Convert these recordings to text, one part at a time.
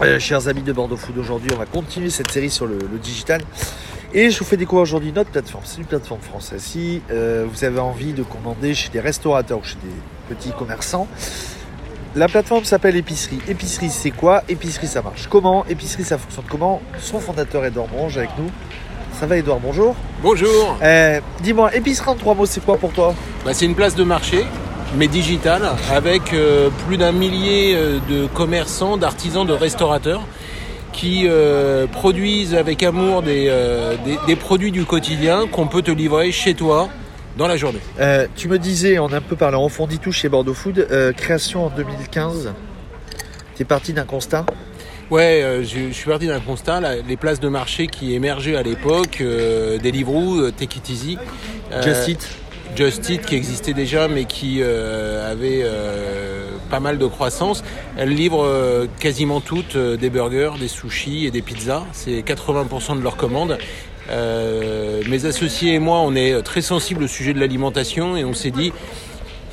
Euh, chers amis de Bordeaux Food, aujourd'hui on va continuer cette série sur le, le digital. Et je vous fais découvrir aujourd'hui notre plateforme. C'est une plateforme française. Si euh, vous avez envie de commander chez des restaurateurs ou chez des petits commerçants, la plateforme s'appelle Épicerie. Épicerie, c'est quoi? Épicerie, ça marche comment? Épicerie, ça fonctionne comment? Son fondateur Edouard Bronge avec nous. Ça va Edouard, bonjour. Bonjour. Euh, Dis-moi, épicerie en trois mots, c'est quoi pour toi? Bah, c'est une place de marché, mais digitale, avec euh, plus d'un millier euh, de commerçants, d'artisans, de restaurateurs qui euh, produisent avec amour des, euh, des, des produits du quotidien qu'on peut te livrer chez toi dans la journée. Tu me disais, on a un peu parlé en fond tout chez Bordeaux Food, création en 2015. Tu es parti d'un constat? Ouais, euh, je, je suis parti d'un constat, là, les places de marché qui émergeaient à l'époque, euh, Deliveroo, euh, Take It Easy. Just Eat? Just Eat qui existait déjà mais qui euh, avait euh, pas mal de croissance. Elle livre euh, quasiment toutes euh, des burgers, des sushis et des pizzas. C'est 80% de leurs commandes. Euh, mes associés et moi, on est très sensibles au sujet de l'alimentation et on s'est dit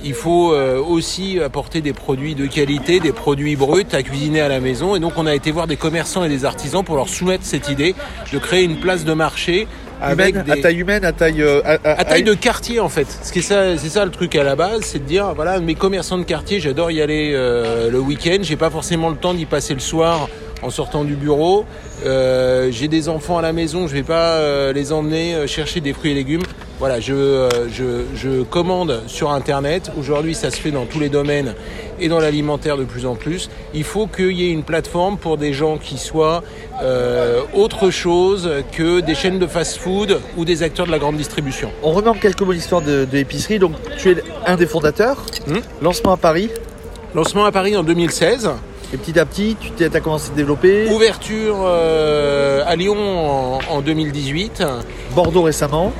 il faut euh, aussi apporter des produits de qualité, des produits bruts à cuisiner à la maison. Et donc on a été voir des commerçants et des artisans pour leur soumettre cette idée de créer une place de marché avec Humaine, des... À taille humaine, à taille. euh, à, à- À taille de quartier en fait. Ce qui est ça, c'est ça le truc à la base, c'est de dire voilà mes commerçants de quartier, j'adore y aller euh, le week-end. J'ai pas forcément le temps d'y passer le soir en sortant du bureau. Euh, j'ai des enfants à la maison, je vais pas euh, les emmener euh, chercher des fruits et légumes. Voilà, je, je, je commande sur internet. Aujourd'hui, ça se fait dans tous les domaines et dans l'alimentaire de plus en plus. Il faut qu'il y ait une plateforme pour des gens qui soient euh, autre chose que des chaînes de fast-food ou des acteurs de la grande distribution. On remet en quelques mots l'histoire de, de l'épicerie. Donc, tu es un des fondateurs. Hmm. Lancement à Paris. Lancement à Paris en 2016, Et petit à petit, tu as commencé à développer. ouverture euh, à Lyon en, en 2018, Bordeaux récemment.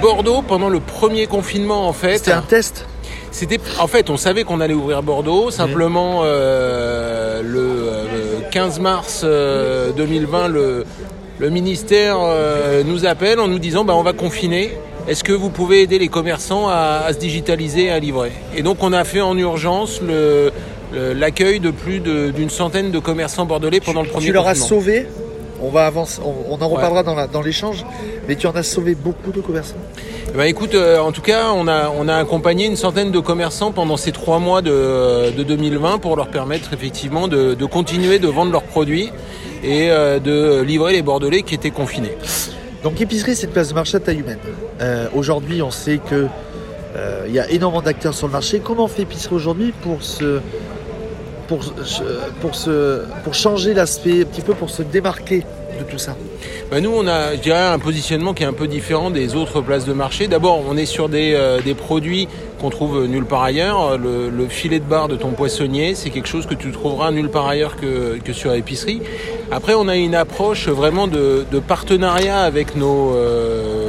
Bordeaux pendant le premier confinement en fait. C'était un test. C'était en fait on savait qu'on allait ouvrir Bordeaux, simplement euh, le euh, 15 mars euh, 2020 le, le ministère nous appelle en nous disant bah on va confiner. Est-ce que vous pouvez aider les commerçants à, à se digitaliser et à livrer? Et donc on a fait en urgence le- l'accueil de plus d'une centaine de commerçants bordelais pendant le premier Tu leur as sauvé. On va avancer. On, on en reparlera dans la- dans l'échange. Mais tu en as sauvé beaucoup de commerçants. Eh ben, écoute, euh, en tout cas, on a, on a accompagné une centaine de commerçants pendant ces trois mois de, de 2020 pour leur permettre effectivement de, de continuer de vendre leurs produits et euh, de livrer les Bordelais qui étaient confinés. Donc épicerie, c'est une place de marché à taille humaine. Euh, aujourd'hui, on sait que euh, il y a énormément d'acteurs sur le marché. Comment on fait épicerie aujourd'hui pour se pour, se- pour, changer l'aspect un petit peu, pour se démarquer de tout ça Ben, nous, on a, dirais, un positionnement qui est un peu différent des autres places de marché. D'abord, on est sur des, euh, des produits qu'on trouve nulle part ailleurs. Le, le filet de bar de ton poissonnier, c'est quelque chose que tu trouveras nulle part ailleurs que, que sur l'épicerie. Après, on a une approche vraiment de, de partenariat avec nos, euh,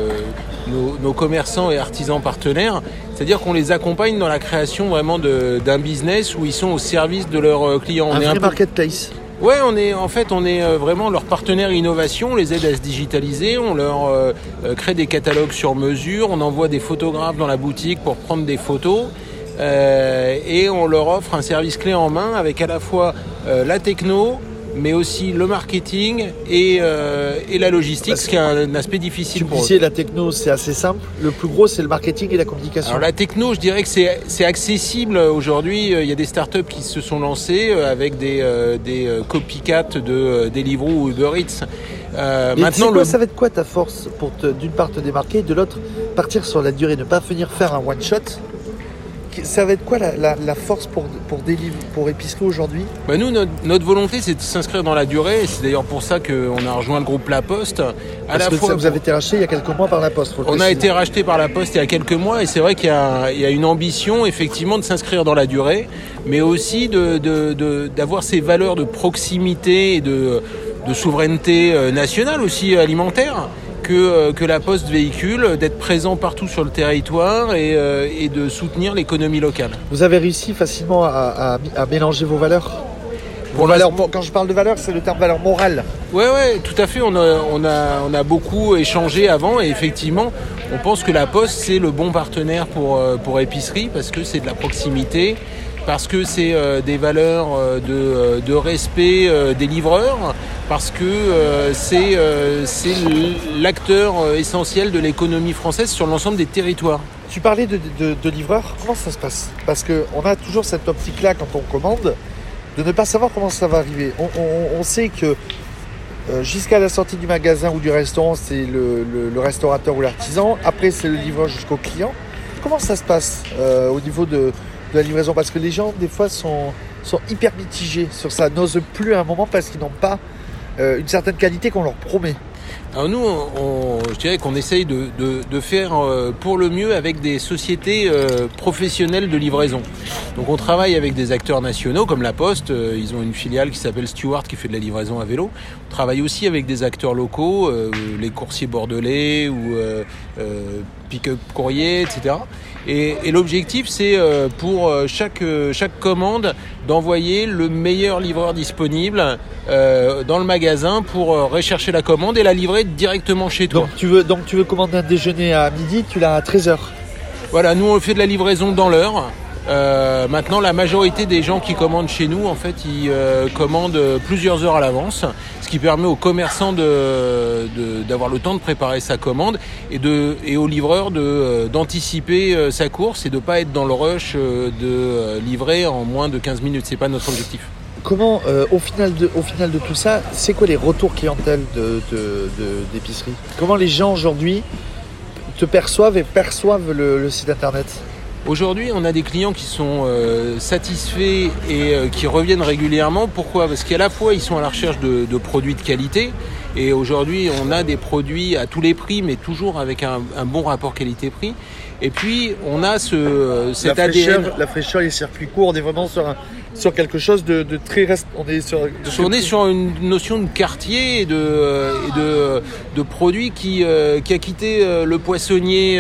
nos, nos commerçants et artisans partenaires. C'est-à-dire qu'on les accompagne dans la création vraiment de- d'un business où ils sont au service de leurs euh, clients. Un on est vrai un peu marketplace. Ouais, on est en fait on est euh, vraiment leur partenaire innovation, on les aide à se digitaliser, on leur euh, euh, crée des catalogues sur mesure, on envoie des photographes dans la boutique pour prendre des photos euh, et on leur offre un service clé en main avec à la fois euh, la techno mais aussi le marketing et, euh, et la logistique, Parce ce qui est un aspect difficile Tu pour eux. disais la techno, c'est assez simple. Le plus gros, c'est le marketing et la communication. Alors la techno, je dirais que c'est c'est accessible aujourd'hui. Euh, Il y a des startups qui se sont lancées euh, avec des, euh, des copycats de Deliveroo ou Uber Eats. Euh, Et maintenant, quoi, le... ça va être quoi ta force pour d'une part te démarquer, de l'autre partir sur la durée, ne pas venir faire un one shot? Ça va être quoi la, la- la force pour, pour, aujourd'hui? Bah, nous, notre, notre volonté, c'est de s'inscrire dans la durée. C'est d'ailleurs pour ça qu'on a rejoint le groupe La Poste. À Parce la que fois ça, vous avez été racheté il y a quelques mois par la Poste. On a été racheté par la Poste il y a quelques mois et c'est vrai qu'il y, a il y a une ambition effectivement de s'inscrire dans la durée, mais aussi de- de- de- d'avoir ces valeurs de proximité et de, de souveraineté euh, nationale aussi alimentaire que, euh, que la Poste véhicule, d'être présent partout sur le territoire et, euh, et de soutenir l'économie locale. Vous avez réussi facilement à, à- à mélanger vos valeurs Pour Vos valeurs, Quand je parle de valeurs, c'est le terme valeur morale. Ouais, ouais, tout à fait. On a, on a, on a beaucoup échangé avant et effectivement, on pense que la Poste, c'est le bon partenaire pour, euh, pour épicerie parce que c'est de la proximité, parce que c'est des valeurs de, de respect des livreurs, parce que c'est l'acteur essentiel de l'économie française sur l'ensemble des territoires. Tu parlais de, de, livreurs, comment ça se passe? Parce qu'on a toujours cette optique-là quand on commande, de ne pas savoir comment ça va arriver. On, sait que euh, jusqu'à la sortie du magasin ou du restaurant, c'est le, restaurateur ou l'artisan. Après, c'est le livreur jusqu'au client. Comment ça se passe euh, au niveau de, la livraison Parce que les gens, des fois, sont, sont hyper mitigés sur ça, n'osent plus à un moment parce qu'ils n'ont pas euh, une certaine qualité qu'on leur promet. Alors nous, on, je dirais qu'on essaye de, de, faire euh, pour le mieux avec des sociétés euh, professionnelles de livraison. Donc on travaille avec des acteurs nationaux comme La Poste, ils ont une filiale qui s'appelle Stewart qui fait de la livraison à vélo. On travaille aussi avec des acteurs locaux, les coursiers bordelais ou pick-up courrier, etc. Et, l'objectif, c'est euh, pour euh, chaque, euh, chaque commande d'envoyer le meilleur livreur disponible dans le magasin pour rechercher la commande et la livrer directement chez toi. Donc tu veux, donc tu veux commander un déjeuner à midi, tu l'as à 13h Voilà, nous on fait de la livraison dans l'heure. Maintenant, la majorité des gens qui commandent chez nous, en fait, ils commandent plusieurs heures à l'avance qui permet aux commerçants d'avoir le temps de préparer sa commande et, de, et aux livreurs euh, d'anticiper euh, sa course et de ne pas être dans le rush euh, de livrer en moins de 15 minutes. C'est pas notre objectif. Comment, au, final de, au final de tout ça, c'est quoi les retours clientèle d'épicerie de, Comment les gens aujourd'hui te perçoivent et perçoivent le site internet? Aujourd'hui, on a des clients qui sont euh, satisfaits et euh, qui reviennent régulièrement. Pourquoi? Parce qu'à la fois, ils sont à la recherche de, produits de qualité. Et aujourd'hui, on a des produits à tous les prix, mais toujours avec un, bon rapport qualité-prix. Et puis, on a ce, euh, cette la fraîcheur, La fraîcheur, les circuits courts, on est vraiment sur un, sur quelque chose de, très. On est sur, une notion de quartier et de, de, de produit qui, euh, qui a quitté euh, le poissonnier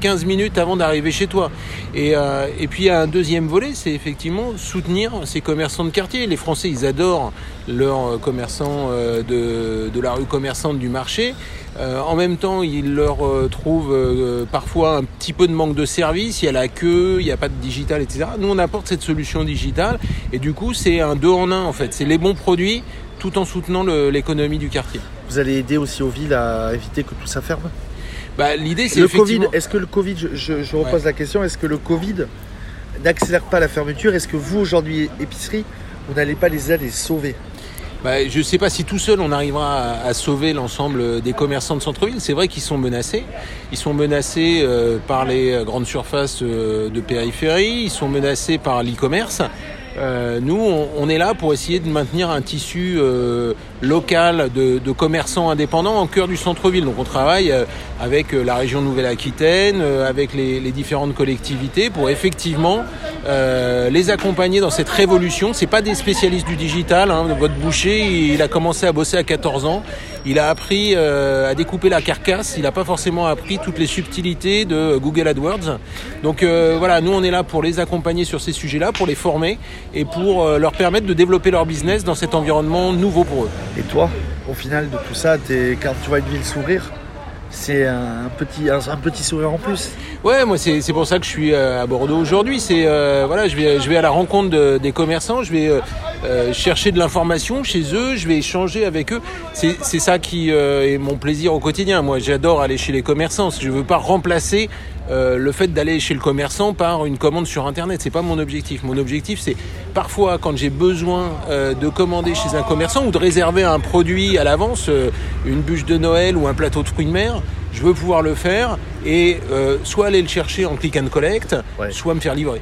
15 euh, minutes avant d'arriver chez toi. Et, et puis il y a un deuxième volet, c'est effectivement soutenir ces commerçants de quartier. Les Français, ils adorent leurs commerçants de, de la rue commerçante du marché. Euh, en même temps, il leur euh, trouve euh, parfois un petit peu de manque de service, il y a la queue, il n'y a pas de digital, etc. Nous, on apporte cette solution digitale et du coup, c'est un deux en un en fait. C'est les bons produits tout en soutenant l'économie du quartier. Vous allez aider aussi aux villes à éviter que tout ça ferme? Bah, L'idée, c'est le Covid. Est-ce que le Covid, je, repose la question, est-ce que le Covid n'accélère pas la fermeture? Est-ce que vous, aujourd'hui, épicerie, vous n'allez pas les aider les sauver? Bah, je ne sais pas si tout seul on arrivera à, sauver l'ensemble des commerçants de centre-ville. C'est vrai qu'ils sont menacés. Ils sont menacés euh, par les grandes surfaces euh, de périphérie, ils sont menacés par l'e-commerce. Euh, nous, on, est là pour essayer de maintenir un tissu euh, local de, de, commerçants indépendants en cœur du centre-ville. Donc on travaille euh, avec la région Nouvelle-Aquitaine, avec les, les, différentes collectivités pour effectivement les accompagner dans cette révolution. C'est pas des spécialistes du digital. Hein. Votre boucher, il a commencé à bosser à 14 ans. Il a appris à découper la carcasse. Il n'a pas forcément appris toutes les subtilités de Google AdWords. Donc voilà, nous on est là pour les accompagner sur ces sujets-là, pour les former et pour euh, leur permettre de développer leur business dans cet environnement nouveau pour eux. Et toi, au final de tout ça, quand tu vois une ville sourire, c'est un petit, sourire en plus. Ouais, moi c'est pour ça que je suis euh, à Bordeaux aujourd'hui. C'est euh, voilà, je vais, je vais à la rencontre des commerçants, je vais chercher de l'information chez eux, je vais échanger avec eux. C'est ça qui est mon plaisir au quotidien. Moi, j'adore aller chez les commerçants. Je veux pas remplacer euh, le fait d'aller chez le commerçant par une commande sur internet. C'est pas mon objectif. Mon objectif, c'est parfois quand j'ai besoin euh, de commander chez un commerçant ou de réserver un produit à l'avance, euh, une bûche de Noël ou un plateau de fruits de mer, je veux pouvoir le faire et soit aller le chercher en click and collect, soit me faire livrer.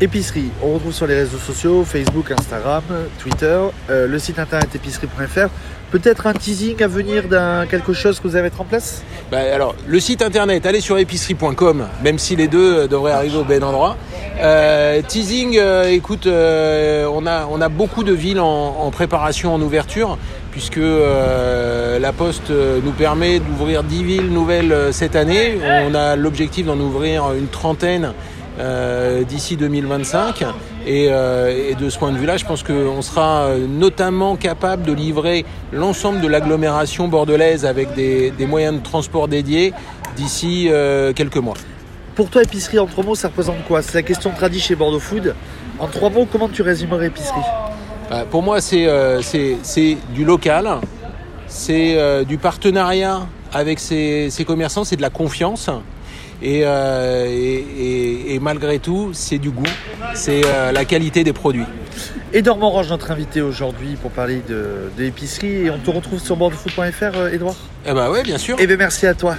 Épicerie, on retrouve sur les réseaux sociaux, Facebook, Instagram, Twitter, le site internet épicerie.fr. Peut-être un teasing à venir d'un quelque chose que vous allez mettre en place? Bah, Alors, le site internet, allez sur épicerie.com, même si les deux euh, devraient arriver au bon endroit. Euh, teasing, euh, écoute, on, a, on a beaucoup de villes en, préparation, en ouverture, puisque la Poste nous permet d'ouvrir 10 villes nouvelles cette année. On a l'objectif d'en ouvrir une trentaine euh, d'ici 2025. Euh, et, de ce point de vue-là, je pense qu'on sera euh, notamment capable de livrer l'ensemble de l'agglomération bordelaise avec des, moyens de transport dédiés d'ici quelques mois. pour toi, épicerie en trois mots, ça représente quoi? C'est la question tradie chez Bordeaux Food. En trois mots, comment tu résumerais épicerie? Bah, pour moi, c'est du local, c'est du partenariat avec ses, ses commerçants, c'est de la confiance. Et, euh, et, et- et malgré tout, c'est du goût, c'est euh, la qualité des produits. Edouard Morange, notre invité aujourd'hui pour parler de, de l'épicerie. Et on te retrouve sur bordeauxfood.fr, euh, Edouard Eh ben ouais, bien sûr. Eh bien, merci à toi.